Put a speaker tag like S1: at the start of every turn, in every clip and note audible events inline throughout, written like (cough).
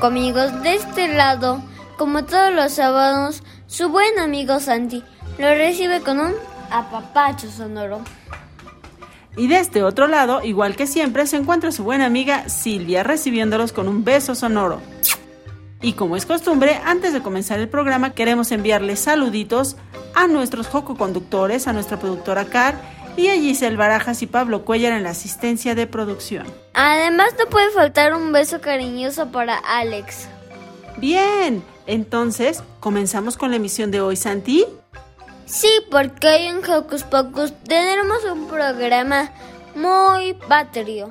S1: Amigos. De este lado, como todos los sábados, su buen amigo Santi lo recibe con un apapacho sonoro.
S2: Y de este otro lado, igual que siempre, se encuentra su buena amiga Silvia recibiéndolos con un beso sonoro. Y como es costumbre, antes de comenzar el programa queremos enviarles saluditos a nuestros joco conductores, a nuestra productora Car y a Giselle Barajas y Pablo Cuellar en la asistencia de producción.
S1: Además no puede faltar un beso cariñoso para Alex.
S2: Bien, entonces, ¿comenzamos con la emisión de hoy, Santi?
S1: Sí, porque hoy en Hocus Pocus tenemos un programa muy patrio.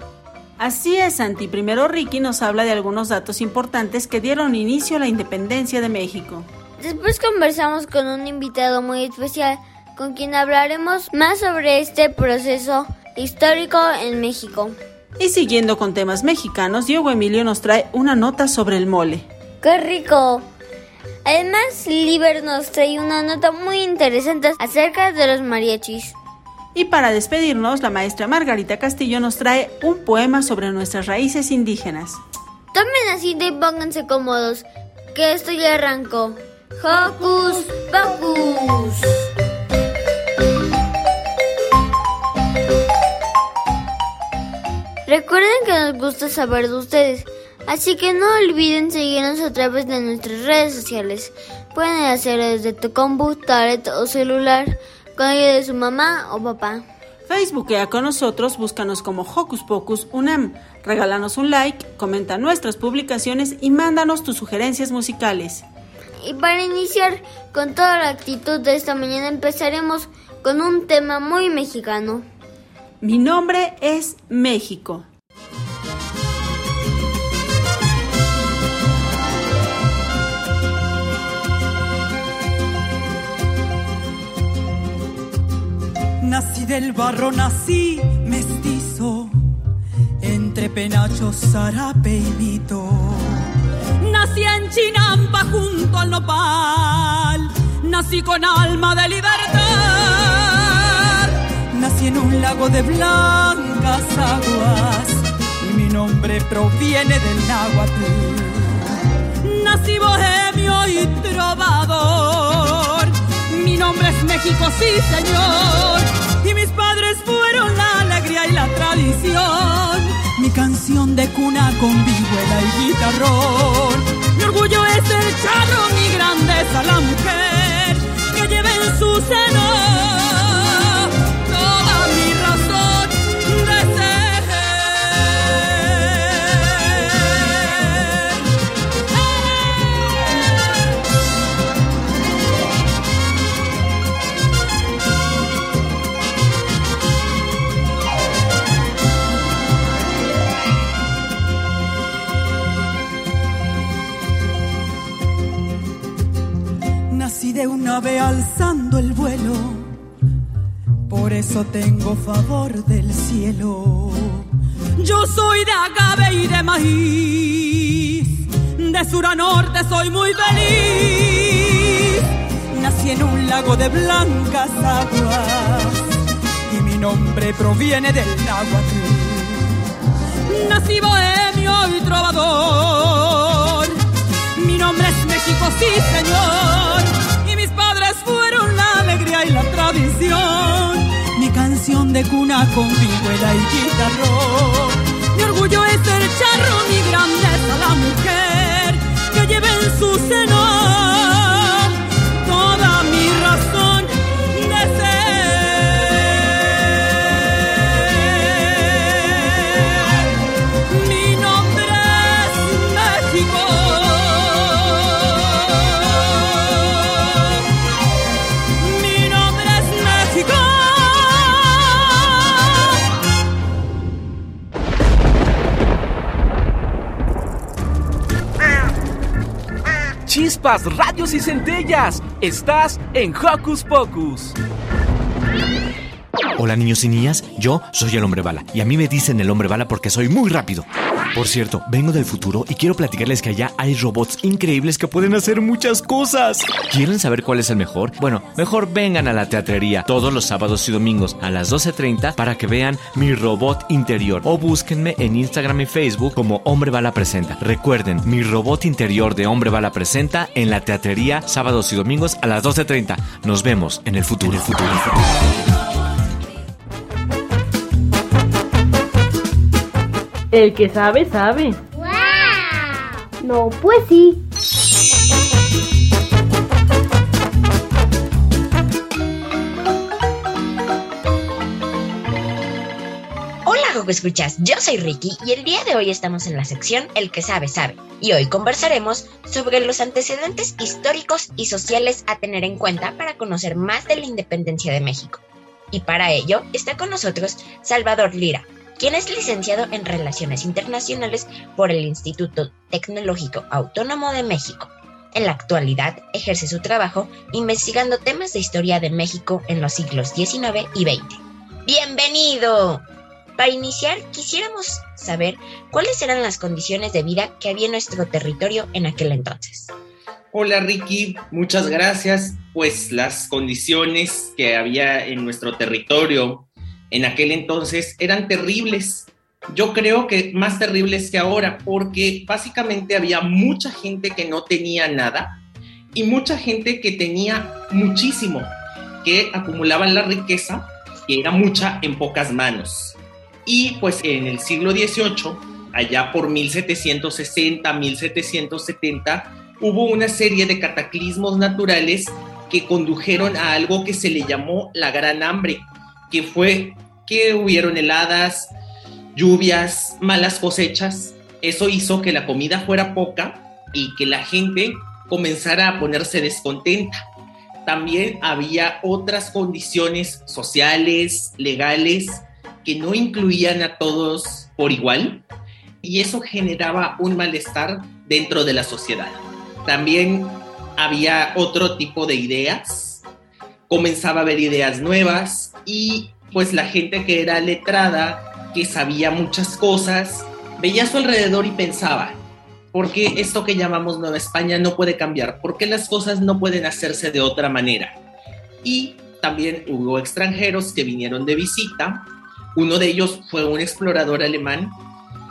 S2: Así es, Santi. Primero Ricky nos habla de algunos datos importantes que dieron inicio a la independencia de México.
S1: Después conversamos con un invitado muy especial con quien hablaremos más sobre este proceso histórico en México.
S2: Y siguiendo con temas mexicanos, Diego Emilio nos trae una nota sobre el mole.
S1: ¡Qué rico! Además, Liber nos trae una nota muy interesante acerca de los mariachis.
S2: Y para despedirnos, la maestra Margarita Castillo nos trae un poema sobre nuestras raíces indígenas.
S1: Tomen asiento y pónganse cómodos, que esto ya arrancó. ¡Hocus Pocus! Recuerden que nos gusta saber de ustedes, así que no olviden seguirnos a través de nuestras redes sociales. Pueden hacerlo desde tu compu, tablet o celular con ayuda de su mamá o papá.
S2: Facebookea con nosotros, búscanos como Hocus Pocus UNAM. Regálanos un like, comenta nuestras publicaciones y mándanos tus sugerencias musicales.
S1: Y para iniciar con toda la actitud de esta mañana empezaremos con un tema muy mexicano.
S2: Mi nombre es México.
S3: Nací del barro, nací mestizo, entre penachos, zarape y vito. Nací en Chinampa junto al nopal, nací con alma de libertad. Nací en un lago de blancas aguas y mi nombre proviene del náhuatl. Nací bohemio y trovador, mi nombre es México, sí señor. Y mis padres fueron la alegría y la tradición. Mi canción de cuna con vihuela y guitarrón. Mi orgullo es el charro, mi grandeza la mujer que lleva en su seno de un ave alzando el vuelo, por eso tengo favor del cielo. Yo soy de agave y de maíz, de sur a norte soy muy feliz. Nací en un lago de blancas aguas y mi nombre proviene del náhuatl. Nací bohemio y trovador, mi nombre es México, sí señor, y la tradición. Mi canción de cuna con vihuela y guitarrón. Mi orgullo es el charro, mi grandeza la mujer que lleva en su seno
S4: radios y centellas. Estás en Hocus Pocus.
S5: Hola niños y niñas, yo soy el hombre bala y a mí me dicen el hombre bala porque soy muy rápido. Por cierto, vengo del futuro y quiero platicarles que allá hay robots increíbles que pueden hacer muchas cosas. ¿Quieren saber cuál es el mejor? Bueno, mejor vengan a la teatrería todos los sábados y domingos a las 12.30 para que vean mi robot interior o búsquenme en Instagram y Facebook como Hombre Bala Presenta. Recuerden, mi robot interior de Hombre Bala Presenta en la teatrería sábados y domingos a las 12.30. Nos vemos en el futuro. En el futuro. El
S6: que sabe, sabe.
S1: ¡Wow! No, pues sí.
S7: Escuchas. Yo soy Ricky y el día de hoy estamos en la sección El que sabe, sabe. Y hoy conversaremos sobre los antecedentes históricos y sociales a tener en cuenta para conocer más de la independencia de México. Y para ello está con nosotros Salvador Lira, quien es licenciado en Relaciones Internacionales por el Instituto Tecnológico Autónomo de México. En la actualidad ejerce su trabajo investigando temas de historia de México en los siglos XIX y XX. ¡Bienvenido! Para iniciar, quisiéramos saber cuáles eran las condiciones de vida que había en nuestro territorio en aquel entonces.
S8: Hola Ricky, muchas gracias. Pues las condiciones que había en nuestro territorio en aquel entonces eran terribles. Yo creo que más terribles que ahora, porque básicamente había mucha gente que no tenía nada y mucha gente que tenía muchísimo, que acumulaban la riqueza, que era mucha en pocas manos. Y pues en el siglo XVIII, allá por 1760, 1770, hubo una serie de cataclismos naturales que condujeron a algo que se le llamó la Gran Hambre, que fue que hubieron heladas, lluvias, malas cosechas. Eso hizo que la comida fuera poca y que la gente comenzara a ponerse descontenta. También había otras condiciones sociales, legales, que no incluían a todos por igual y eso generaba un malestar dentro de la sociedad. También había otro tipo de ideas, comenzaba a haber ideas nuevas y pues la gente que era letrada, que sabía muchas cosas, veía a su alrededor y pensaba, ¿por qué esto que llamamos Nueva España no puede cambiar? ¿Por qué las cosas no pueden hacerse de otra manera? Y también hubo extranjeros que vinieron de visita. Uno de ellos fue un explorador alemán,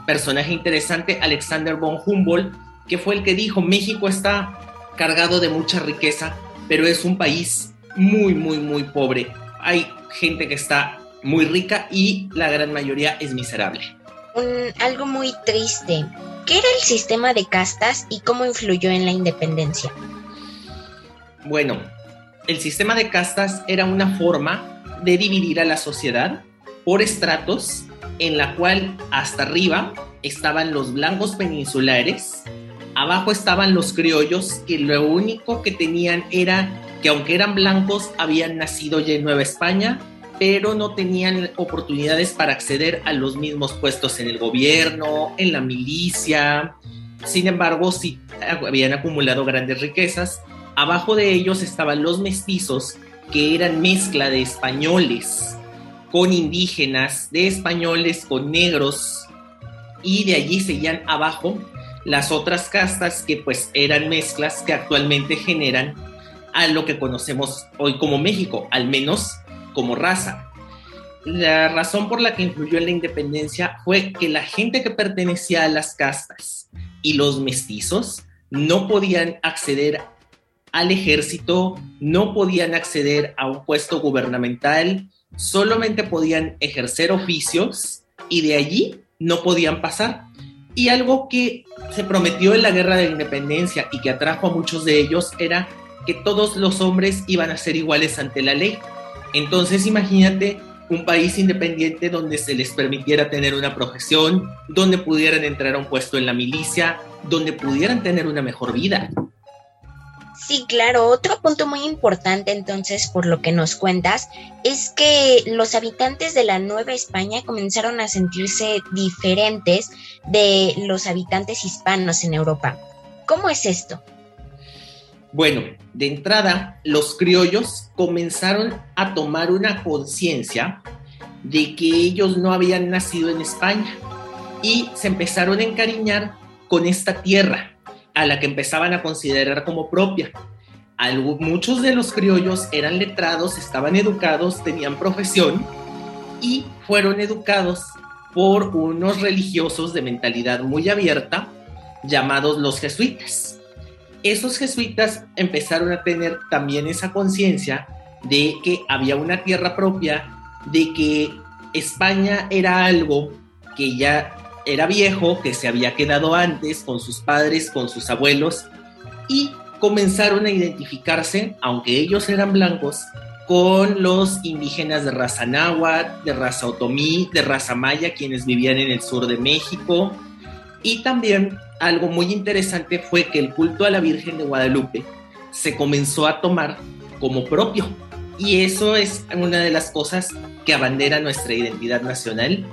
S8: personaje interesante, Alexander von Humboldt, que fue el que dijo, México está cargado de mucha riqueza, pero es un país muy, muy, muy pobre. Hay gente que está muy rica y la gran mayoría es miserable.
S7: algo muy triste. ¿Qué era el sistema de castas y cómo influyó en la independencia?
S8: Bueno, el sistema de castas era una forma de dividir a la sociedad por estratos en la cual hasta arriba estaban los blancos peninsulares, abajo estaban los criollos que lo único que tenían era que aunque eran blancos, habían nacido ya en Nueva España, pero no tenían oportunidades para acceder a los mismos puestos en el gobierno, en la milicia. Sin embargo, sí habían acumulado grandes riquezas. Abajo de ellos estaban los mestizos, que eran mezcla de españoles con indígenas, de españoles con negros, y de allí seguían abajo las otras castas que pues eran mezclas que actualmente generan a lo que conocemos hoy como México, al menos como raza. La razón por la que influyó en la independencia fue que la gente que pertenecía a las castas y los mestizos no podían acceder al ejército, no podían acceder a un puesto gubernamental, solamente podían ejercer oficios y de allí no podían pasar. Y algo que se prometió en la Guerra de la Independencia y que atrajo a muchos de ellos era que todos los hombres iban a ser iguales ante la ley. Entonces imagínate un país independiente donde se les permitiera tener una profesión, donde pudieran entrar a un puesto en la milicia, donde pudieran tener una mejor vida.
S7: Sí, claro. Otro punto muy importante entonces, por lo que nos cuentas, es que los habitantes de la Nueva España comenzaron a sentirse diferentes de los habitantes hispanos en Europa. ¿Cómo es esto?
S8: Bueno, de entrada, los criollos comenzaron a tomar una conciencia de que ellos no habían nacido en España y se empezaron a encariñar con esta tierra a la que empezaban a considerar como propia. muchos de los criollos eran letrados, estaban educados, tenían profesión y fueron educados por unos religiosos de mentalidad muy abierta llamados los jesuitas esos jesuitas empezaron a tener también esa conciencia de que había una tierra propia, de que España era algo que ya era viejo, que se había quedado antes con sus padres, con sus abuelos, y comenzaron a identificarse, aunque ellos eran blancos, con los indígenas de raza náhuatl, de raza otomí, de raza maya, quienes vivían en el sur de México, y también algo muy interesante fue que el culto a la Virgen de Guadalupe se comenzó a tomar como propio. Y eso es una de las cosas que abandera nuestra identidad nacional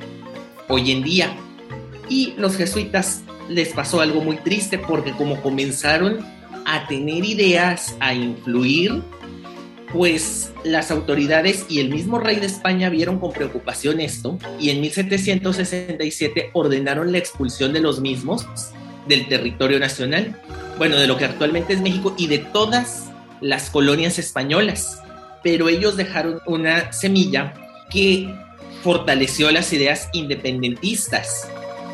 S8: hoy en día. Y los jesuitas les pasó algo muy triste porque como comenzaron a tener ideas, a influir, pues las autoridades y el mismo rey de España vieron con preocupación esto y en 1767 ordenaron la expulsión de los mismos del territorio nacional, bueno, de lo que actualmente es México y de todas las colonias españolas. Pero ellos dejaron una semilla que fortaleció las ideas independentistas.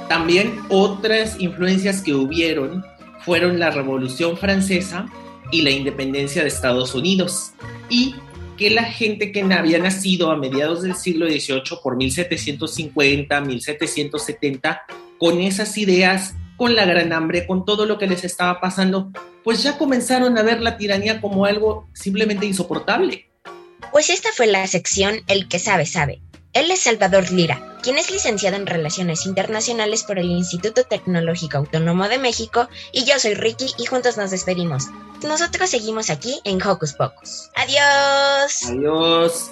S8: También otras influencias que hubieron fueron la Revolución Francesa y la independencia de Estados Unidos. Y que la gente que había nacido a mediados del siglo XVIII, por 1750, 1770, con esas ideas con la gran hambre, con todo lo que les estaba pasando, pues ya comenzaron a ver la tiranía como algo simplemente insoportable.
S7: Pues esta fue la sección El que sabe, sabe. Él es Salvador Lira, quien es licenciado en Relaciones Internacionales por el Instituto Tecnológico Autónomo de México, y yo soy Ricky y juntos nos despedimos. Nosotros seguimos aquí en Hocus Pocus. Adiós.
S8: Adiós.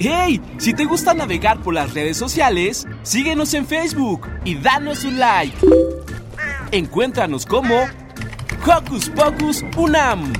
S4: ¡Hey! Si te gusta navegar por las redes sociales, síguenos en Facebook y danos un like. Encuéntranos como Hocus Pocus Unam.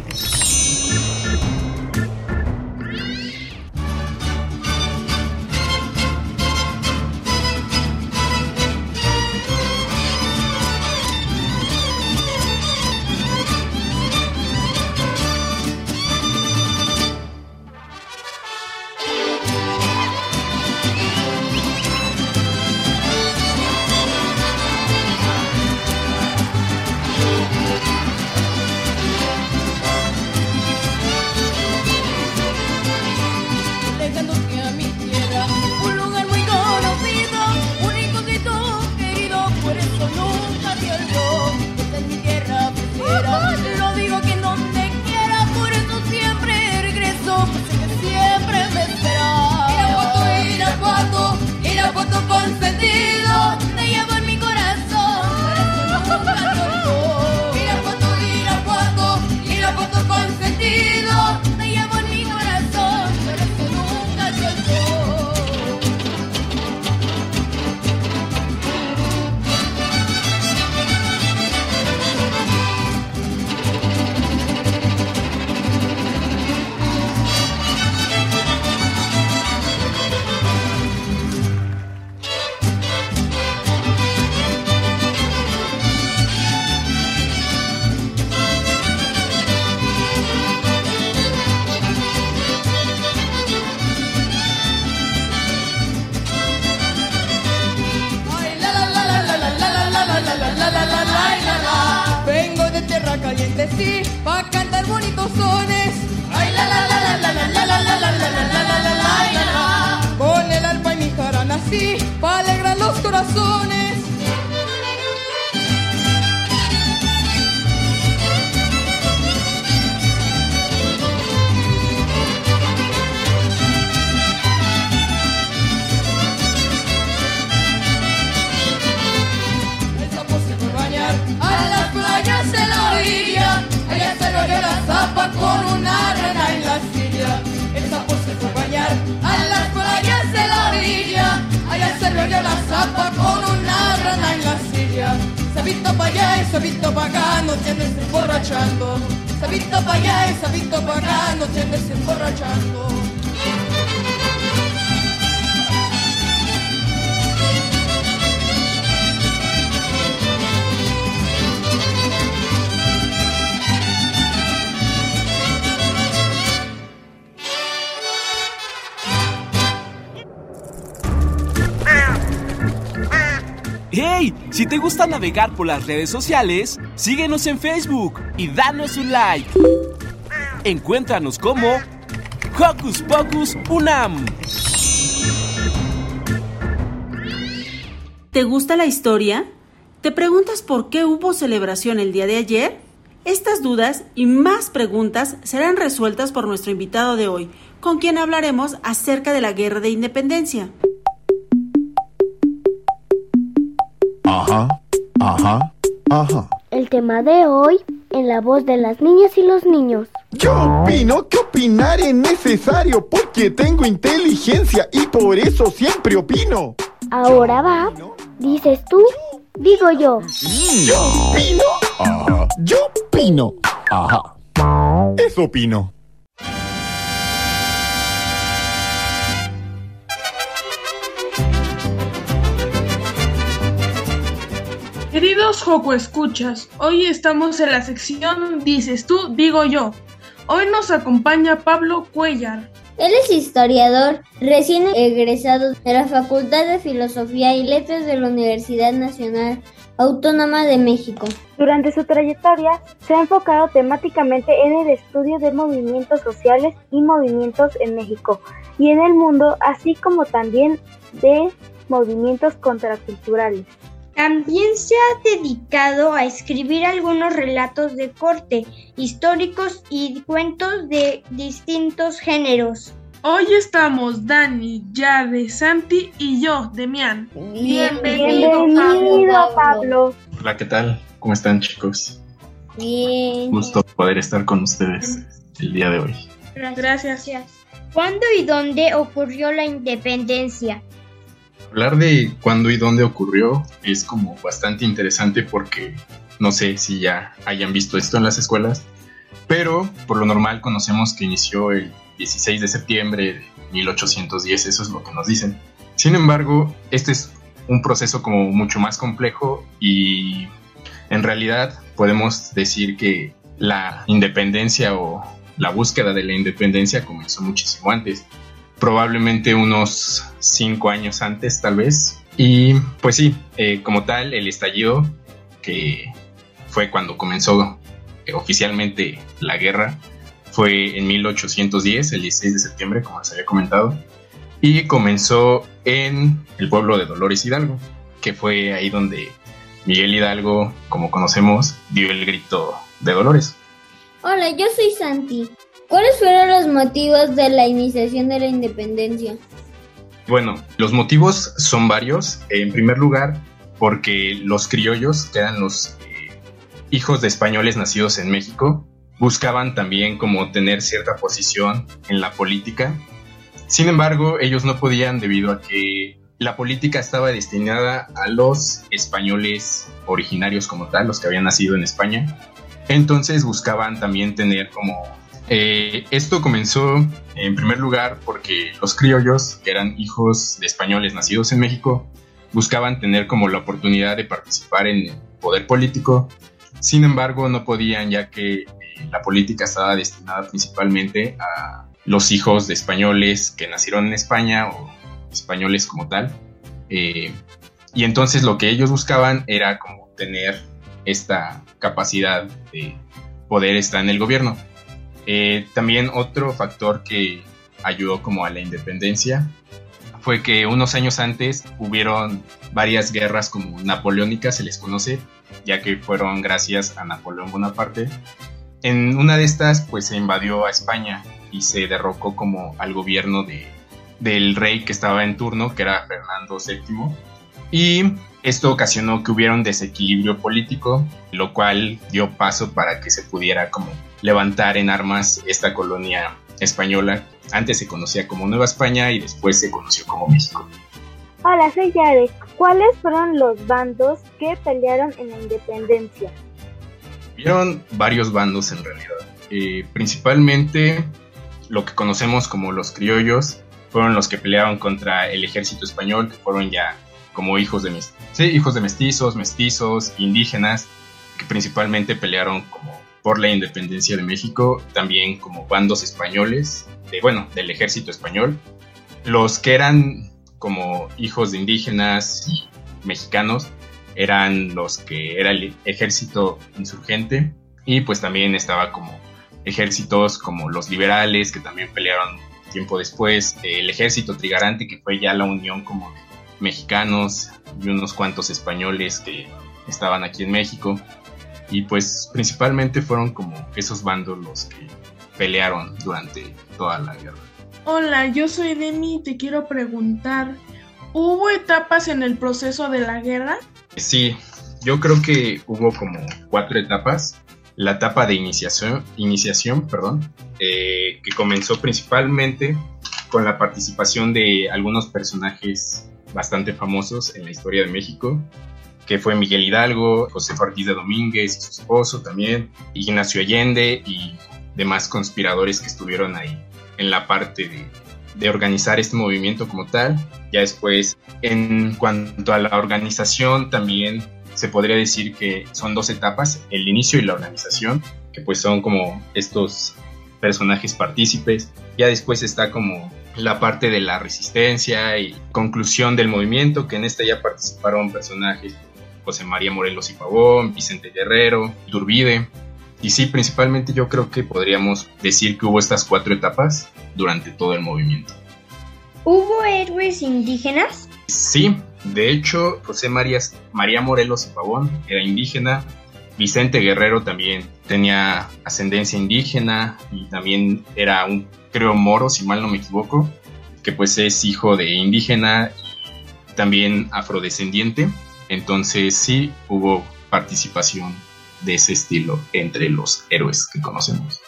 S4: Navegar por las redes sociales, síguenos en Facebook y danos un like. Encuéntranos como Hocus Pocus Unam.
S2: ¿Te gusta la historia? ¿Te preguntas por qué hubo celebración el día de ayer? Estas dudas y más preguntas serán resueltas por nuestro invitado de hoy, con quien hablaremos acerca de la Guerra de Independencia.
S9: Ajá, ajá, ajá.
S1: El tema de hoy en la voz de las niñas y los niños.
S9: Yo opino que opinar es necesario porque tengo inteligencia y por eso siempre opino.
S1: Ahora va, dices tú, digo yo.
S9: Yo opino. Ajá. Yo opino. Ajá. Eso opino.
S10: Queridos Joco Escuchas, hoy estamos en la sección Dices tú, digo yo. Hoy nos acompaña Pablo Cuellar.
S1: Él es historiador, recién egresado de la Facultad de Filosofía y Letras de la Universidad Nacional Autónoma de México.
S11: Durante su trayectoria se ha enfocado temáticamente en el estudio de movimientos sociales y movimientos en México y en el mundo, así como también de movimientos contraculturales.
S12: También se ha dedicado a escribir algunos relatos de corte, históricos y cuentos de distintos géneros.
S10: Hoy estamos Dani, Yade, Santi y yo, Demian.
S11: Bienvenido, Bienvenido Pablo.
S13: Hola, ¿qué tal? ¿Cómo están chicos?
S1: Bien.
S13: Gusto poder estar con ustedes el día de hoy.
S10: Gracias.
S12: ¿Cuándo y dónde ocurrió la independencia?
S13: Hablar de cuándo y dónde ocurrió es como bastante interesante porque no sé si ya hayan visto esto en las escuelas, pero por lo normal conocemos que inició el 16 de septiembre de 1810, eso es lo que nos dicen. Sin embargo, este es un proceso como mucho más complejo y en realidad podemos decir que la independencia o la búsqueda de la independencia comenzó muchísimo antes probablemente unos cinco años antes tal vez. Y pues sí, eh, como tal, el estallido, que fue cuando comenzó eh, oficialmente la guerra, fue en 1810, el 16 de septiembre, como les había comentado, y comenzó en el pueblo de Dolores Hidalgo, que fue ahí donde Miguel Hidalgo, como conocemos, dio el grito de Dolores.
S1: Hola, yo soy Santi. ¿Cuáles fueron los motivos de la iniciación de la independencia?
S13: Bueno, los motivos son varios. En primer lugar, porque los criollos, que eran los eh, hijos de españoles nacidos en México, buscaban también como tener cierta posición en la política. Sin embargo, ellos no podían debido a que la política estaba destinada a los españoles originarios como tal, los que habían nacido en España. Entonces buscaban también tener como eh, esto comenzó en primer lugar porque los criollos, que eran hijos de españoles nacidos en México, buscaban tener como la oportunidad de participar en el poder político. Sin embargo, no podían ya que eh, la política estaba destinada principalmente a los hijos de españoles que nacieron en España o españoles como tal. Eh, y entonces lo que ellos buscaban era como tener esta capacidad de poder está en el gobierno. Eh, también otro factor que ayudó como a la independencia fue que unos años antes hubieron varias guerras como napoleónicas, se les conoce, ya que fueron gracias a Napoleón Bonaparte. En una de estas, pues se invadió a España y se derrocó como al gobierno de, del rey que estaba en turno, que era Fernando VII. Y esto ocasionó que hubiera un desequilibrio político, lo cual dio paso para que se pudiera como levantar en armas esta colonia española. Antes se conocía como Nueva España y después se conoció como México.
S11: Hola, soy Yarek. ¿Cuáles fueron los bandos que pelearon en la independencia?
S13: Hubieron varios bandos en realidad. Eh, principalmente lo que conocemos como los criollos fueron los que pelearon contra el ejército español, que fueron ya como hijos de, sí, hijos de mestizos, mestizos, indígenas, que principalmente pelearon como por la independencia de México, también como bandos españoles, de, bueno, del ejército español. Los que eran como hijos de indígenas y mexicanos eran los que era el ejército insurgente y pues también estaba como ejércitos como los liberales que también pelearon tiempo después, el ejército trigarante que fue ya la unión como mexicanos y unos cuantos españoles que estaban aquí en México y pues principalmente fueron como esos bandos los que pelearon durante toda la guerra.
S10: Hola, yo soy Demi y te quiero preguntar, ¿hubo etapas en el proceso de la guerra?
S13: Sí, yo creo que hubo como cuatro etapas. La etapa de iniciación, iniciación perdón, eh, que comenzó principalmente con la participación de algunos personajes bastante famosos en la historia de México, que fue Miguel Hidalgo, José Ortiz de Domínguez y su esposo también, Ignacio Allende y demás conspiradores que estuvieron ahí en la parte de, organizar este movimiento como tal. Ya después, en cuanto a la organización, también se podría decir que son dos etapas, el inicio y la organización, que pues son como estos personajes partícipes. Ya después está como la parte de la resistencia y conclusión del movimiento, que en esta ya participaron personajes José María Morelos y Pavón, Vicente Guerrero, Turbide. Y sí, principalmente yo creo que podríamos decir que hubo estas cuatro etapas durante todo el movimiento.
S12: ¿Hubo héroes indígenas?
S13: Sí, de hecho, José María, María Morelos y Pavón era indígena, Vicente Guerrero también tenía ascendencia indígena y también era un, creo, moro, si mal no me equivoco, que pues es hijo de indígena y también afrodescendiente. Entonces sí hubo participación de ese estilo entre los héroes que conocemos.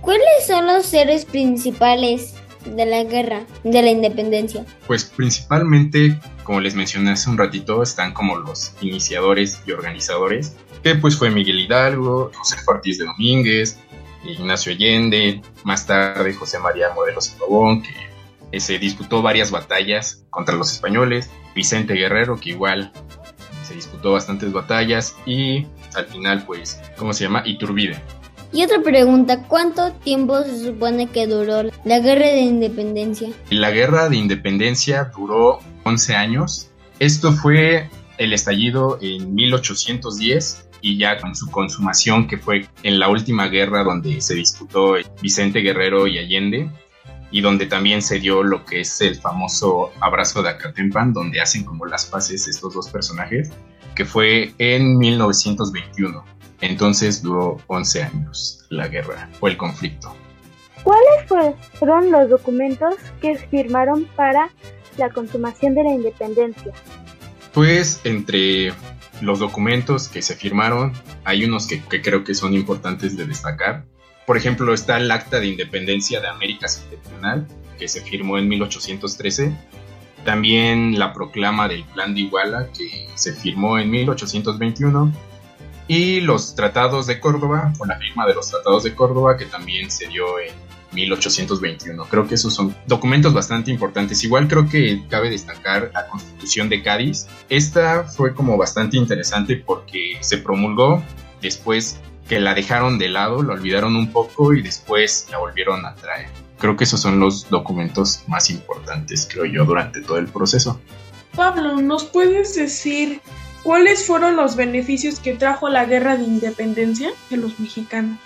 S1: ¿Cuáles son los héroes principales de la guerra, de la independencia?
S13: Pues principalmente, como les mencioné hace un ratito, están como los iniciadores y organizadores, que pues fue Miguel Hidalgo, José Ortiz de Domínguez, Ignacio Allende, más tarde José María Modelos y Pavón, que se disputó varias batallas contra los españoles, Vicente Guerrero, que igual se disputó bastantes batallas y al final pues, ¿cómo se llama? Iturbide.
S1: Y otra pregunta, ¿cuánto tiempo se supone que duró la guerra de independencia?
S13: La guerra de independencia duró 11 años. Esto fue el estallido en 1810 y ya con su consumación que fue en la última guerra donde se disputó Vicente Guerrero y Allende y donde también se dio lo que es el famoso abrazo de Acatempan, donde hacen como las paces estos dos personajes, que fue en 1921. Entonces duró 11 años la guerra o el conflicto.
S11: ¿Cuáles fueron los documentos que firmaron para la consumación de la independencia?
S13: Pues entre los documentos que se firmaron hay unos que, creo que son importantes de destacar. Por ejemplo, está el Acta de Independencia de América Septentrional, que se firmó en 1813. También la proclama del Plan de Iguala, que se firmó en 1821. Y los tratados de Córdoba, o la firma de los tratados de Córdoba, que también se dio en 1821. Creo que esos son documentos bastante importantes. Igual creo que cabe destacar la Constitución de Cádiz. Esta fue como bastante interesante porque se promulgó después que la dejaron de lado, la olvidaron un poco y después la volvieron a traer. Creo que esos son los documentos más importantes, creo yo, durante todo el proceso.
S10: Pablo, ¿nos puedes decir cuáles fueron los beneficios que trajo la guerra de independencia de los mexicanos?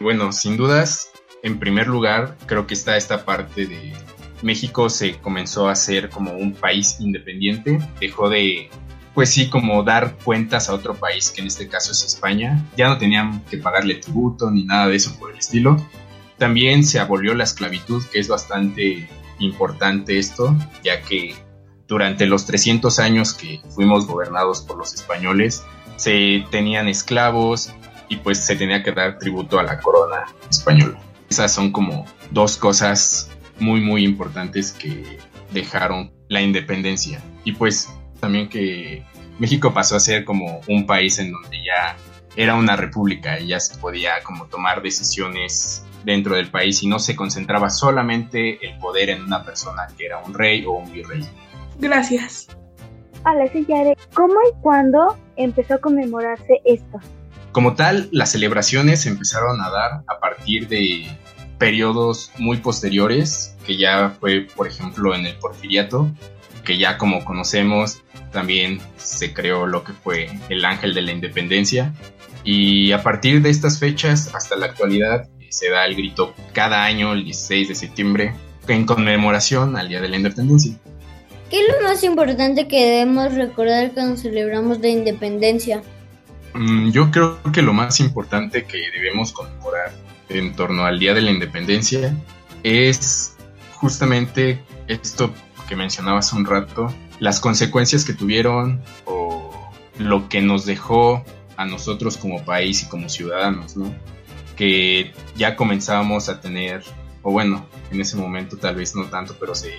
S13: Bueno, sin dudas, en primer lugar, creo que está esta parte de México se comenzó a ser como un país independiente, dejó de, pues sí, como dar cuentas a otro país, que en este caso es España, ya no tenían que pagarle tributo ni nada de eso por el estilo. También se abolió la esclavitud, que es bastante importante esto, ya que durante los 300 años que fuimos gobernados por los españoles, se tenían esclavos y pues se tenía que dar tributo a la corona española. Esas son como dos cosas muy muy importantes que dejaron la independencia. Y pues también que México pasó a ser como un país en donde ya era una república y ya se podía como tomar decisiones dentro del país y no se concentraba solamente el poder en una persona que era un rey o un virrey.
S10: Gracias.
S11: Hola, soy Yare. ¿Cómo y cuándo empezó a conmemorarse esto?
S13: Como tal, las celebraciones se empezaron a dar a partir de periodos muy posteriores, que ya fue, por ejemplo, en el Porfiriato, que ya como conocemos, también se creó lo que fue el Ángel de la Independencia. Y a partir de estas fechas hasta la actualidad se da el grito cada año, el 16 de septiembre, en conmemoración al Día de la Independencia.
S1: ¿Qué es lo más importante que debemos recordar cuando celebramos la independencia?
S13: Mm, yo creo que lo más importante que debemos conmemorar en torno al Día de la Independencia es justamente esto que mencionaba hace un rato, las consecuencias que tuvieron o lo que nos dejó a nosotros como país y como ciudadanos, ¿no? Que ya comenzábamos a tener, o bueno, en ese momento tal vez no tanto, pero se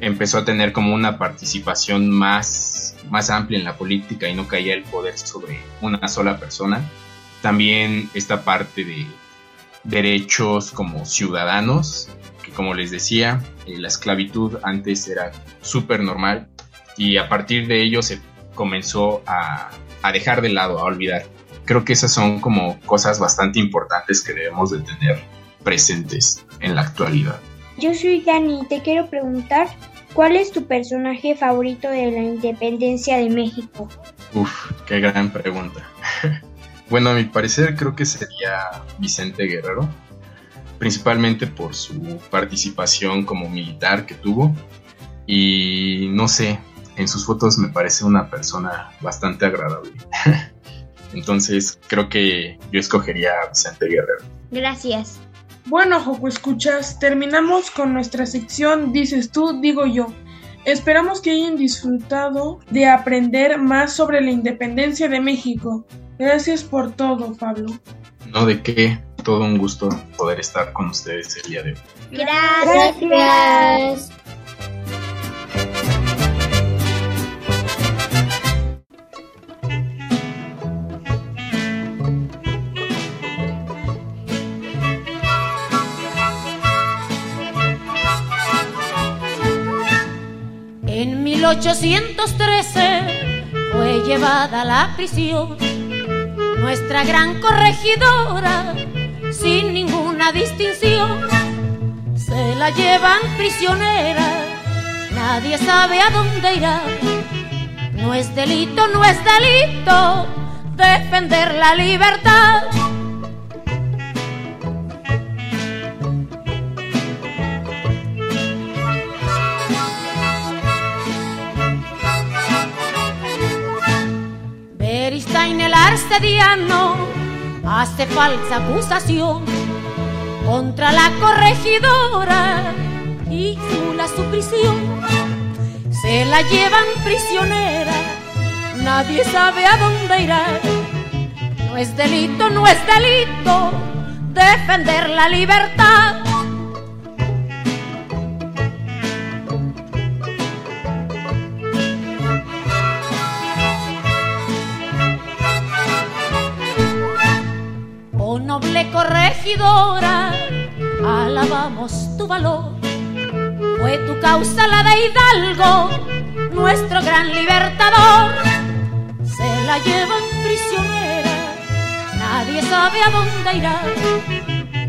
S13: empezó a tener como una participación más, más amplia en la política y no caía el poder sobre una sola persona. También esta parte de derechos como ciudadanos, que como les decía, eh, la esclavitud antes era súper normal y a partir de ello se comenzó a, dejar de lado, a olvidar. Creo que esas son como cosas bastante importantes que debemos de tener presentes en la actualidad.
S12: Yo soy Dani y te quiero preguntar, ¿cuál es tu personaje favorito de la independencia de México?
S13: Uf, qué gran pregunta. (laughs) Bueno, a mi parecer creo que sería Vicente Guerrero, principalmente por su participación como militar que tuvo. Y no sé, en sus fotos me parece una persona bastante agradable. (laughs) Entonces creo que yo escogería a Vicente Guerrero.
S12: Gracias.
S10: Bueno, Joco, escuchas, terminamos con nuestra sección Dices tú, digo yo. Esperamos que hayan disfrutado de aprender más sobre la independencia de México. Gracias por todo, Pablo.
S13: No, de qué. Todo un gusto poder estar con ustedes el día de hoy.
S12: Gracias.
S14: En 1813 fue llevada a la prisión nuestra gran corregidora sin ninguna distinción. Se la llevan prisionera, nadie sabe a dónde irá. No es delito, no es delito defender la libertad. Beristain el arcediano hace falsa acusación contra la corregidora y simula su prisión. Se la llevan prisionera, nadie sabe a dónde irá. No es delito, no es delito defender la libertad. Corregidora, alabamos tu valor. Fue tu causa la de Hidalgo, nuestro gran libertador. Se la llevan prisionera, nadie sabe a dónde irá.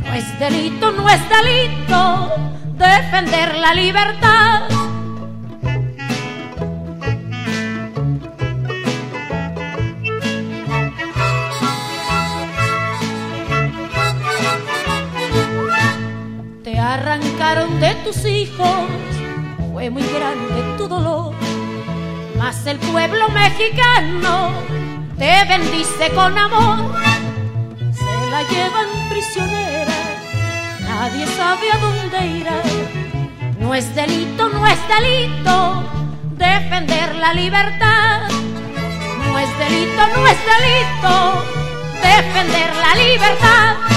S14: No es delito, no es delito defender la libertad. Privaron de tus hijos, fue muy grande tu dolor. Mas el pueblo mexicano te bendice con amor. Se la llevan prisionera, nadie sabe a dónde irá. No es delito, no es delito defender la libertad. No es delito, no es delito defender la libertad.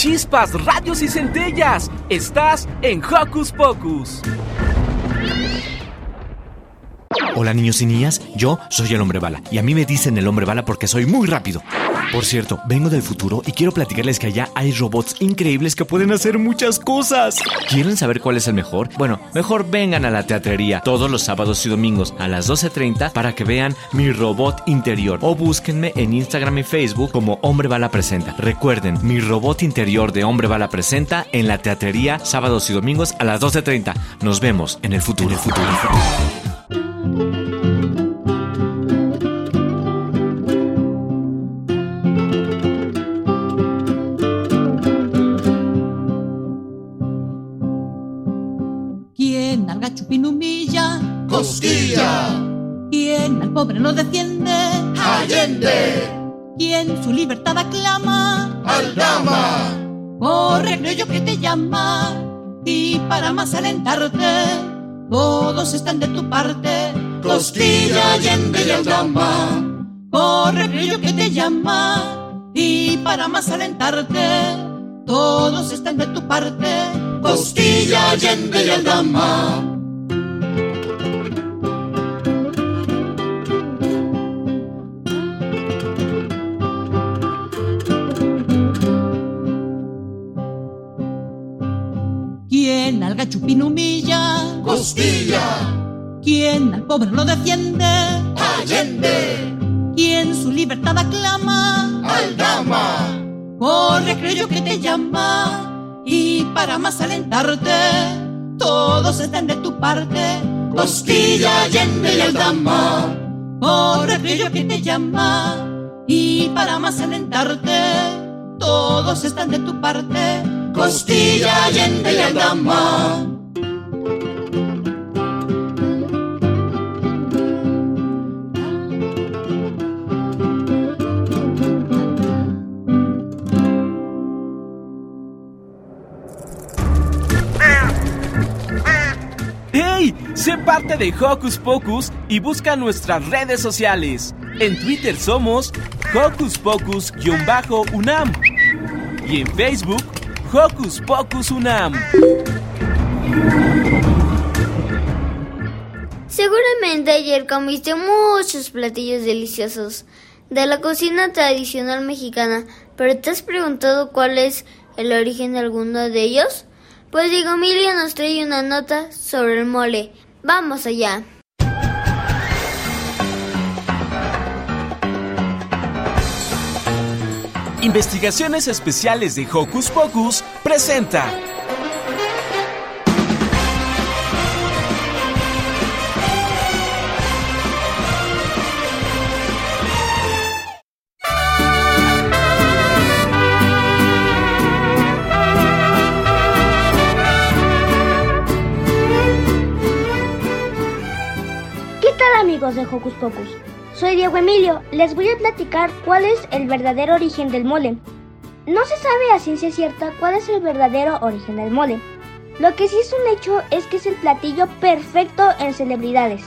S4: Chispas, radios y centellas. Estás en Hocus Pocus.
S5: Hola niños y niñas, yo soy el hombre bala y a mí me dicen el hombre bala porque soy muy rápido. Por cierto, vengo del futuro y quiero platicarles que allá hay robots increíbles que pueden hacer muchas cosas. ¿Quieren saber cuál es el mejor? Bueno, mejor vengan a la teatrería todos los sábados y domingos a las 12.30 para que vean mi robot interior o búsquenme en Instagram y Facebook como Hombre Bala Presenta. Recuerden, mi robot interior de Hombre Bala Presenta en la teatrería sábados y domingos a las 12.30. Nos vemos en el futuro. En el futuro. En el futuro.
S15: ¿Quién su libertad aclama? Corre, creo yo que te llama. Y para más alentarte, todos están de tu parte.
S16: Costilla, Allende y Aldama.
S15: Corre, creo yo que te llama. Y para más alentarte, todos están de tu parte.
S16: Costilla, Allende y Aldama.
S15: ¿Quién al gachupín humilla?
S16: Costilla.
S15: ¿Quién al pobre no defiende?
S16: Allende.
S15: ¿Quién su libertad aclama?
S16: Aldama.
S15: Corre, creo que te llama. Y para más alentarte, todos están de tu parte.
S16: Costilla, Allende y Aldama.
S15: Corre, creo yo que te llama. Y para más alentarte, todos están de tu parte.
S16: Costilla, y Aldama.
S4: ¡Hey! Sé parte de Hocus Pocus y busca nuestras redes sociales. En Twitter somos Hocus Pocus-UNAM y en Facebook Hocus Pocus UNAM.
S1: Seguramente ayer comiste muchos platillos deliciosos de la cocina tradicional mexicana, pero ¿te has preguntado cuál es el origen de alguno de ellos? Pues Diego Emilio nos trae una nota sobre el mole. Vamos allá.
S4: Investigaciones Especiales de Hocus Pocus presenta.
S11: ¿Qué tal amigos de Hocus Pocus? Soy Diego Emilio, les voy a platicar cuál es el verdadero origen del mole. No se sabe a ciencia cierta cuál es el verdadero origen del mole. Lo que sí es un hecho es que es el platillo perfecto en celebridades.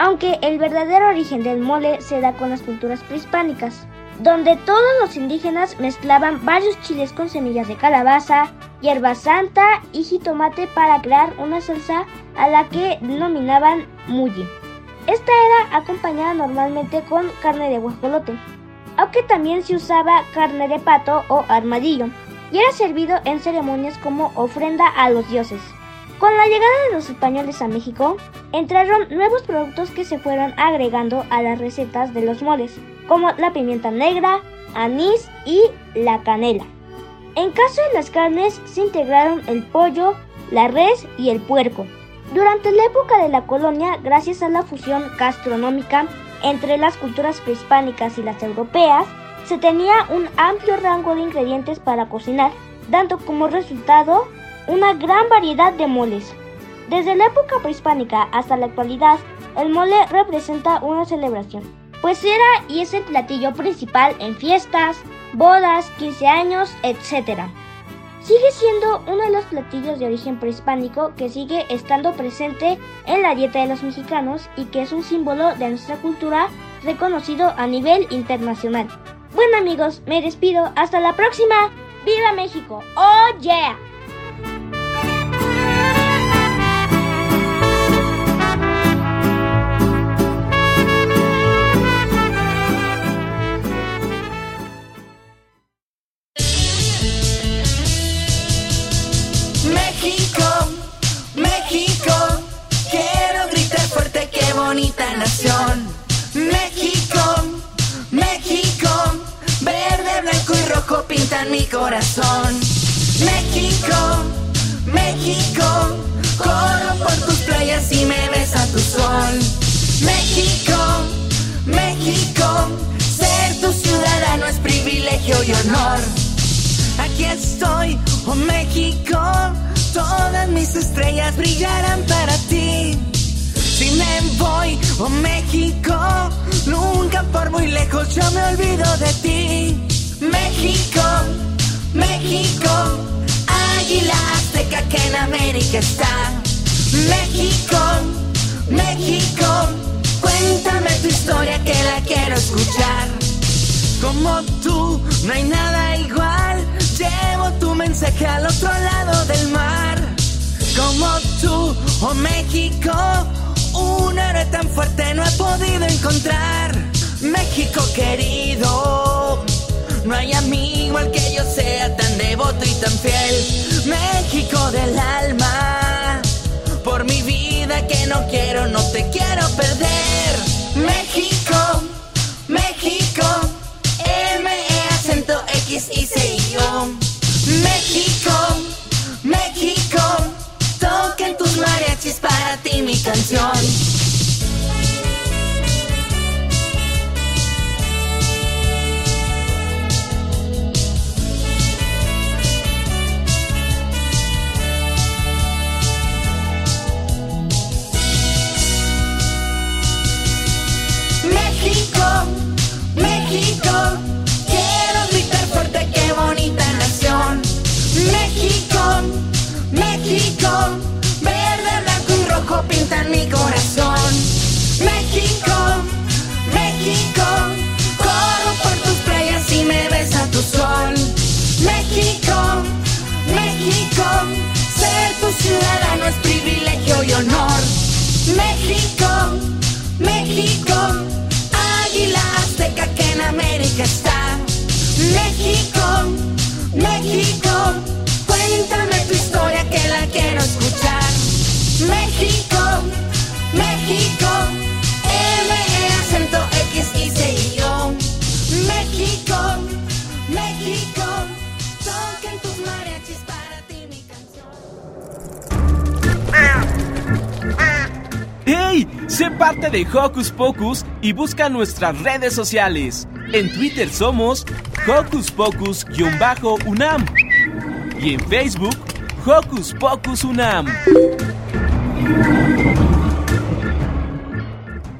S11: Aunque el verdadero origen del mole se da con las culturas prehispánicas, donde todos los indígenas mezclaban varios chiles con semillas de calabaza, hierba santa y jitomate para crear una salsa a la que denominaban mulli. Esta era acompañada normalmente con carne de guajolote, aunque también se usaba carne de pato o armadillo, y era servido en ceremonias como ofrenda a los dioses. Con la llegada de los españoles a México, entraron nuevos productos que se fueron agregando a las recetas de los moles, como la pimienta negra, anís y la canela. En caso de las carnes, se integraron el pollo, la res y el puerco. Durante la época de la colonia, gracias a la fusión gastronómica entre las culturas prehispánicas y las europeas, se tenía un amplio rango de ingredientes para cocinar, dando como resultado una gran variedad de moles. Desde la época prehispánica hasta la actualidad, el mole representa una celebración, pues era y es el platillo principal en fiestas, bodas, 15 años, etc. Sigue siendo uno de los platillos de origen prehispánico que sigue estando presente en la dieta de los mexicanos y que es un símbolo de nuestra cultura reconocido a nivel internacional. Bueno amigos, me despido, hasta la próxima. ¡Viva México! ¡Oh yeah!
S17: Mi corazón. México, México, corro por tus playas y me besa tu sol. México, México, ser tu ciudadano es privilegio y honor. Aquí estoy, oh México, todas mis estrellas brillarán para ti. Si me voy, oh México, nunca por muy lejos yo me olvido de ti. México, México, águila azteca que en América está. México, México, cuéntame tu historia que la quiero escuchar. Como tú, no hay nada igual. Llevo tu mensaje al otro lado del mar. Como tú, oh México, un héroe tan fuerte no he podido encontrar. México querido, no hay amigo al que yo sea tan devoto y tan fiel. México del alma, por mi vida que no quiero, no te quiero perder. México, México, M, E, acento X, I, C, I, O. México, México, toquen tus mariachis para ti mi canción. Rojo pintan mi corazón. México, México, corro por tus playas y me besa tu sol. México, México, ser tu ciudadano es privilegio y honor. México, México, águila azteca que en América está. México, México, cuéntame tu historia que la quiero escuchar. México, México, M, E, acento X, I, C, O. México, México, toquen tus mariachis para ti mi
S4: ¡Hey! Sé parte de Hocus Pocus y busca nuestras redes sociales. En Twitter somos Hocus Pocus-UNAM y en Facebook Hocus Pocus UNAM.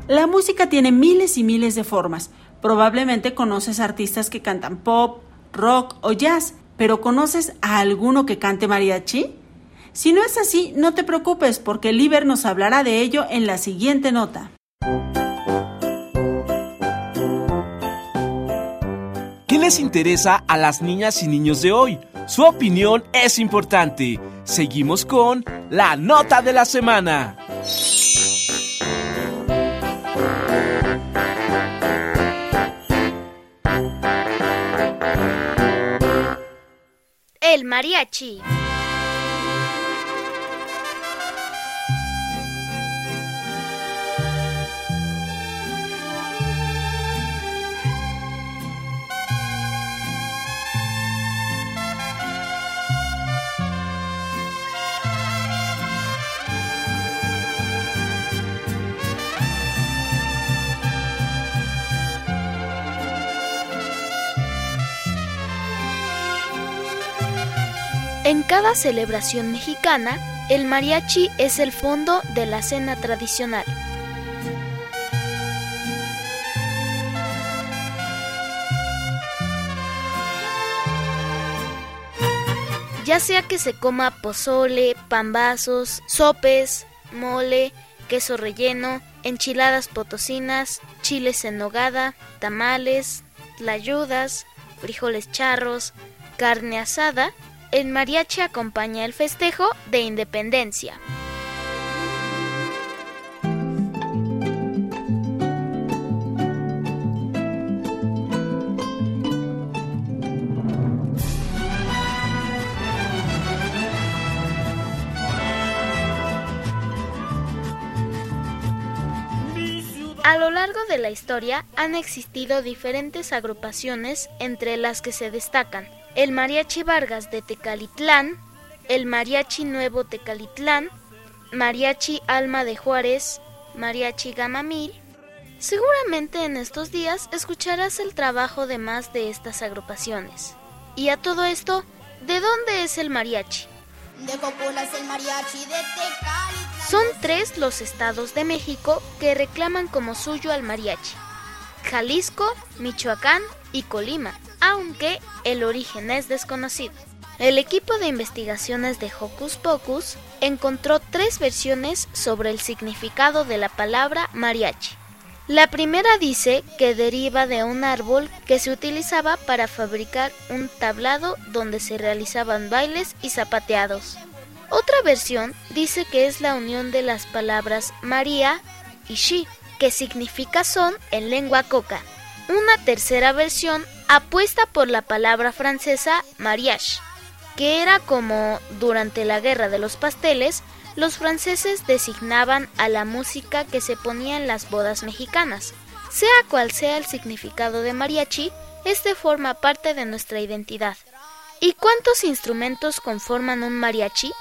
S2: La música tiene miles y miles de formas. Probablemente conoces artistas que cantan pop, rock o jazz, pero ¿conoces a alguno que cante mariachi? Si no es así, no te preocupes porque Liber nos hablará de ello en la siguiente nota.
S4: ¿Qué les interesa a las niñas y niños de hoy? Su opinión es importante. Seguimos con la nota de la semana.
S1: El mariachi.
S18: En cada celebración mexicana, el mariachi es el fondo de la cena tradicional. Ya sea que se coma pozole, pambazos, sopes, mole, queso relleno, enchiladas potosinas, chiles en nogada, tamales, tlayudas, frijoles charros, carne asada, el mariachi acompaña el festejo de independencia. A lo largo de la historia han existido diferentes agrupaciones entre las que se destacan el Mariachi Vargas de Tecalitlán, el Mariachi Nuevo Tecalitlán, Mariachi Alma de Juárez, Mariachi Gamamil. Seguramente en estos días escucharás el trabajo de más de estas agrupaciones. Y a todo esto, ¿de dónde es el mariachi?
S19: De es el mariachi de Tecalitlán.
S18: Son tres los estados de México que reclaman como suyo al mariachi. Jalisco, Michoacán y Colima, aunque el origen es desconocido. El equipo de investigaciones de Hocus Pocus encontró tres versiones sobre el significado de la palabra mariachi. La primera dice que deriva de un árbol que se utilizaba para fabricar un tablado donde se realizaban bailes y zapateados. Otra versión dice que es la unión de las palabras María y Shi, que significa son en lengua coca. Una tercera versión apuesta por la palabra francesa mariage, que era como durante la guerra de los pasteles, los franceses designaban a la música que se ponía en las bodas mexicanas. Sea cual sea el significado de mariachi, este forma parte de nuestra identidad. ¿Y cuántos instrumentos conforman un mariachi?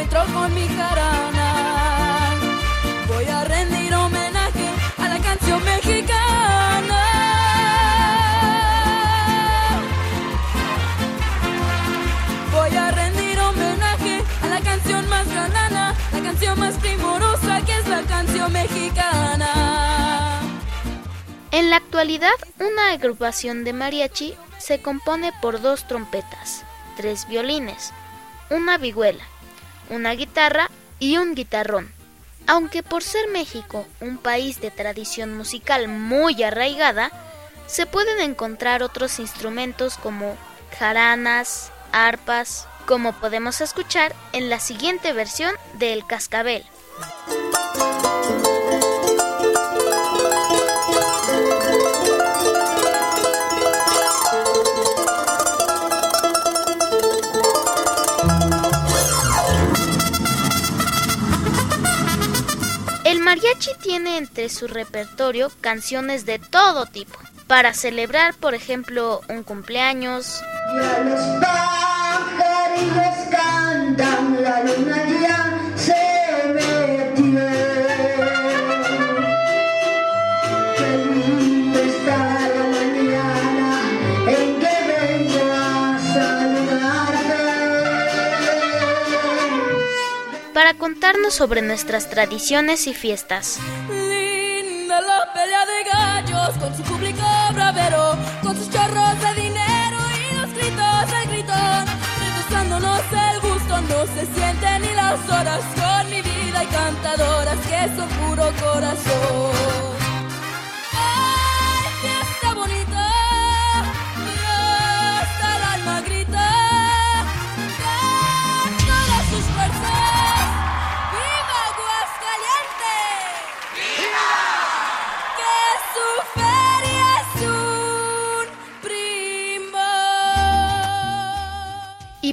S14: Encuentro con mi jarana. Voy a rendir homenaje a la canción mexicana. Voy a rendir homenaje a la canción más galana, la canción más primorosa que es la canción mexicana.
S18: En la actualidad, una agrupación de mariachi se compone por dos trompetas, tres violines, una vihuela, una guitarra y un guitarrón. Aunque por ser México un país de tradición musical muy arraigada, se pueden encontrar otros instrumentos como jaranas, arpas, como podemos escuchar en la siguiente versión de El Cascabel. Mariachi tiene entre su repertorio canciones de todo tipo. Para celebrar, por ejemplo, un cumpleaños, contarnos sobre nuestras tradiciones y fiestas.
S14: Linda la pelea de gallos con su público bravero, con sus chorros de dinero y los gritos del gritón. Regresándonos el gusto, no se sienten ni las horas con mi vida y cantadoras que son puro corazón.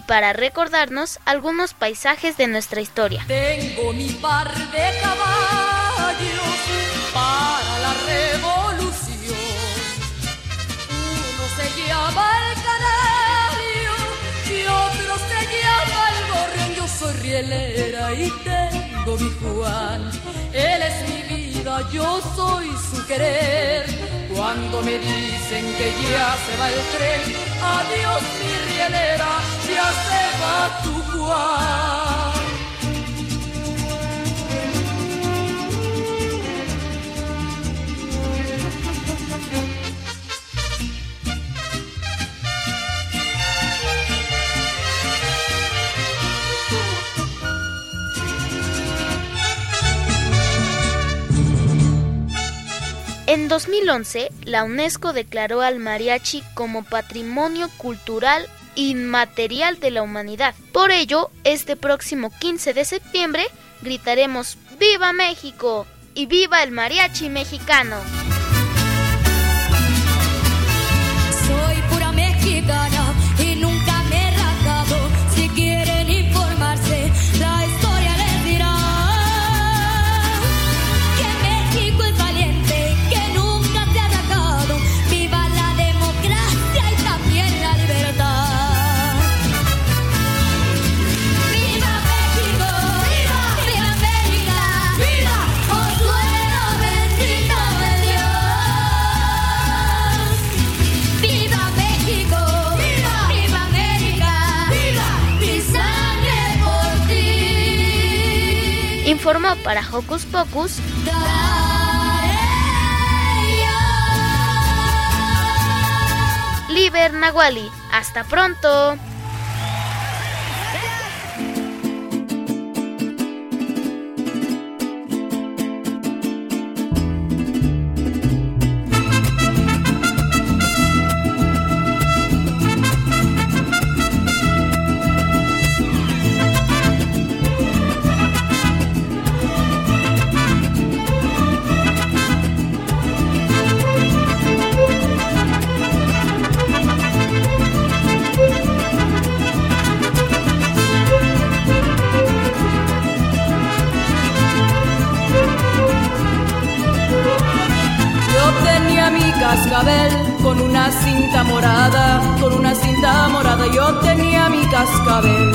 S18: Para recordarnos algunos paisajes de nuestra historia.
S14: Tengo mi par de caballos para la revolución. Uno se llama el canario y otro se llama el gorrión. Yo soy rielera y tengo mi Juan. Él es mi vida yo soy su querer. Cuando me dicen que ya se va el tren, adiós mi rielera, ya se va tu Juan.
S18: En 2011, la UNESCO declaró al mariachi como Patrimonio Cultural Inmaterial de la Humanidad. Por ello, este próximo 15 de septiembre gritaremos ¡Viva México! y ¡Viva el mariachi mexicano!
S1: Soy pura mexicana ti!
S18: Informó para Hocus Pocus Liber Nahuali. Hasta pronto.
S14: Morada, con una cinta morada. Yo tenía mi cascabel.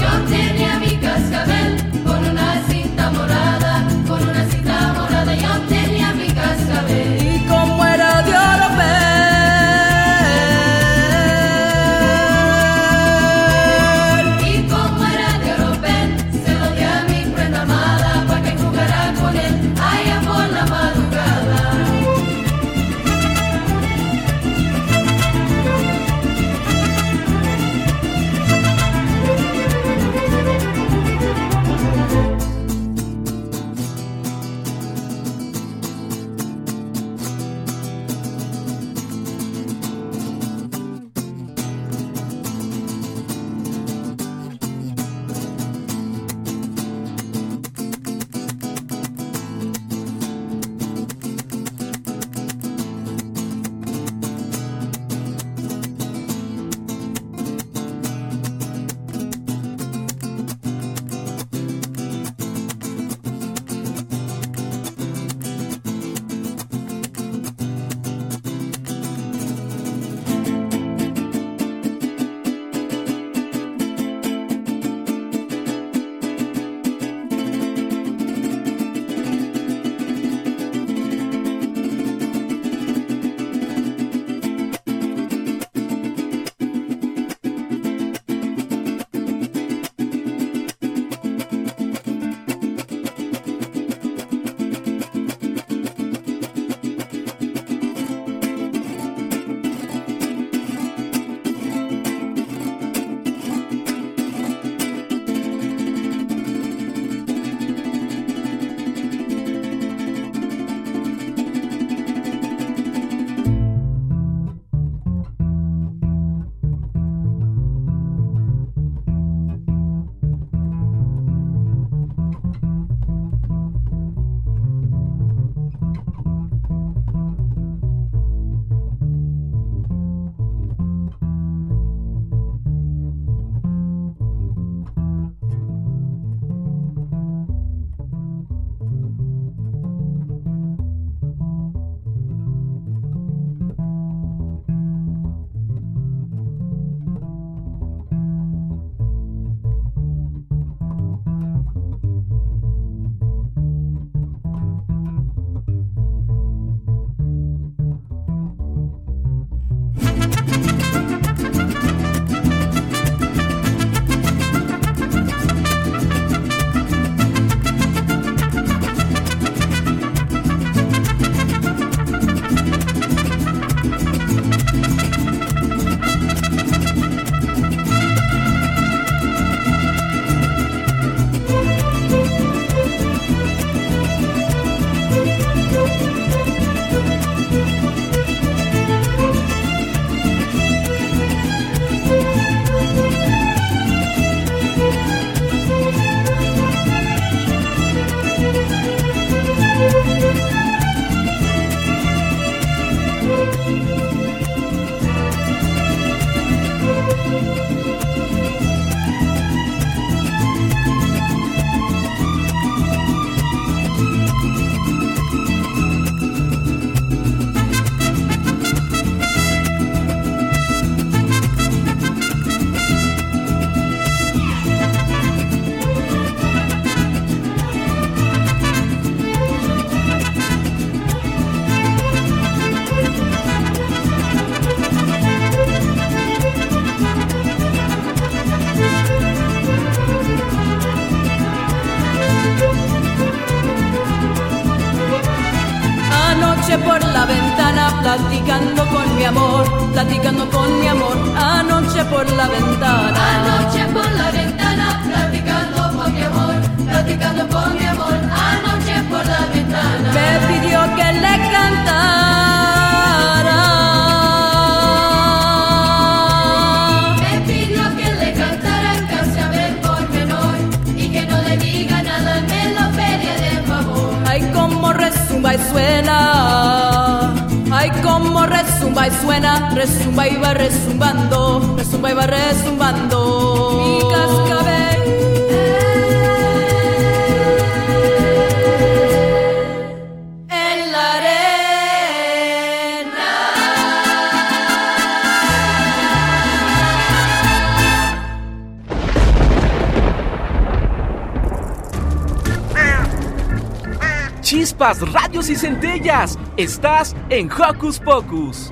S14: Centellas. Estás en Hocus Pocus.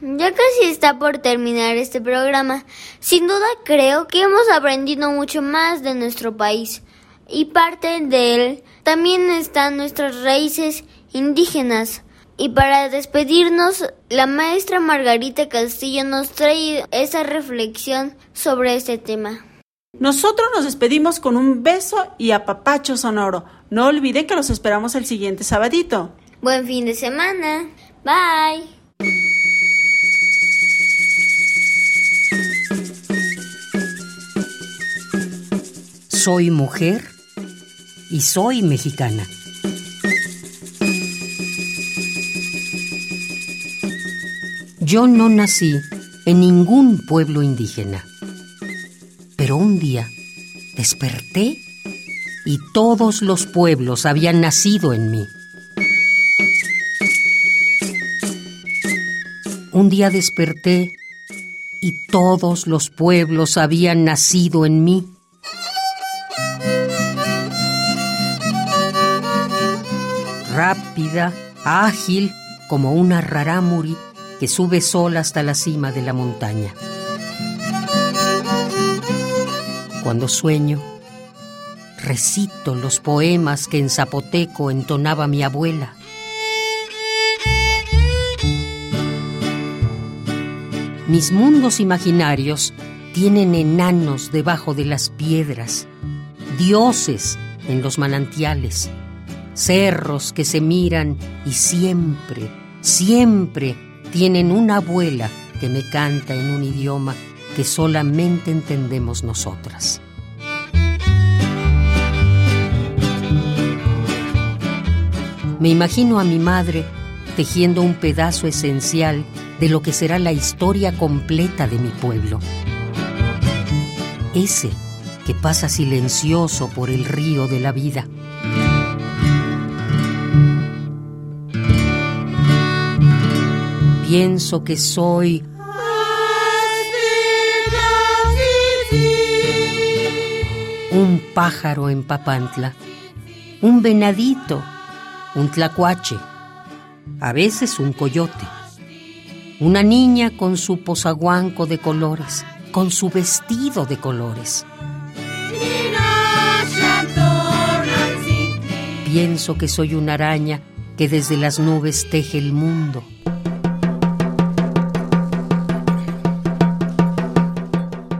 S1: Ya casi está por terminar este programa. Sin duda creo que hemos aprendido mucho más de nuestro país. Y parte de él también están nuestras raíces indígenas. Y para despedirnos, la maestra Margarita Castillo nos trae esa reflexión sobre este tema.
S2: Nosotros nos despedimos con un beso y apapacho sonoro. No olvide que los esperamos el siguiente sabadito.
S1: Buen fin de semana. Bye.
S20: Soy mujer y soy mexicana. Yo no nací en ningún pueblo indígena, pero un día desperté y todos los pueblos habían nacido en mí. Un día desperté y todos los pueblos habían nacido en mí. Rápida, ágil, como una rarámuri que sube sola hasta la cima de la montaña. Cuando sueño, recito los poemas que en zapoteco entonaba mi abuela. Mis mundos imaginarios tienen enanos debajo de las piedras, dioses en los manantiales, cerros que se miran y siempre, siempre tienen una abuela que me canta en un idioma que solamente entendemos nosotras. Me imagino a mi madre tejiendo un pedazo esencial de lo que será la historia completa de mi pueblo. Ese que pasa silencioso por el río de la vida. Pienso que soy un pájaro en Papantla, un venadito, un tlacuache, a veces un coyote, una niña con su posaguanco de colores, con su vestido de colores. Pienso que soy una araña que desde las nubes teje el mundo.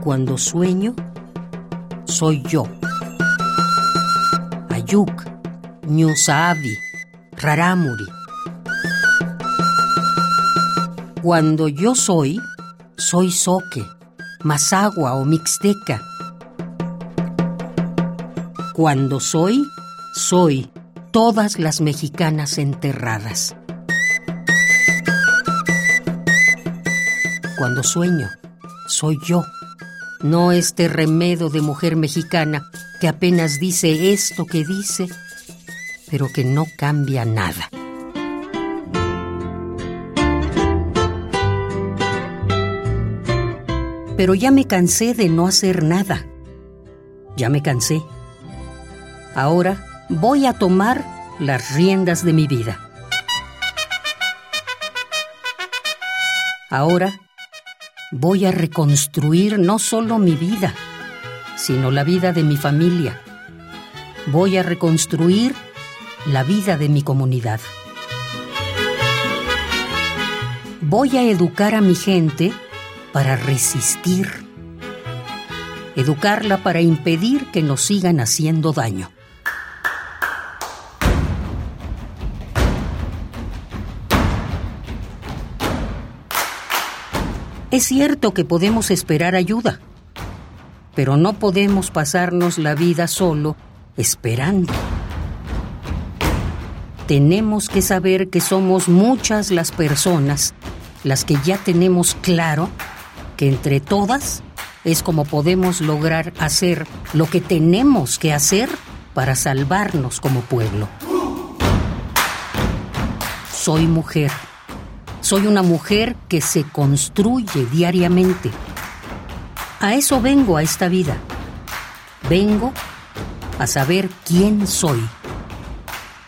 S20: Cuando sueño, soy yo. Ayuk, Ñusaabi, Raramuri. Cuando yo soy, soy Soque, Mazagua o Mixteca. Cuando soy, soy todas las mexicanas enterradas. Cuando sueño, soy yo, no este remedo de mujer mexicana que apenas dice esto que dice, pero que no cambia nada. Pero ya me cansé de no hacer nada. Ya me cansé. Ahora voy a tomar las riendas de mi vida. Ahora voy a reconstruir no solo mi vida, sino la vida de mi familia. Voy a reconstruir la vida de mi comunidad. Voy a educar a mi gente para resistir. Educarla para impedir que nos sigan haciendo daño. Es cierto que podemos esperar ayuda, pero no podemos pasarnos la vida solo esperando. Tenemos que saber que somos muchas las personas las que ya tenemos claro que entre todas es como podemos lograr hacer lo que tenemos que hacer para salvarnos como pueblo. Soy mujer. Soy una mujer que se construye diariamente. A eso vengo a esta vida. Vengo a saber quién soy.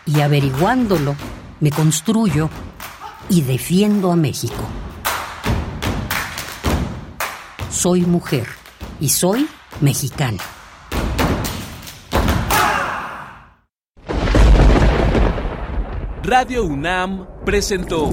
S20: Y averiguándolo, me construyo y defiendo a México. Soy mujer y soy mexicana.
S4: Radio UNAM presentó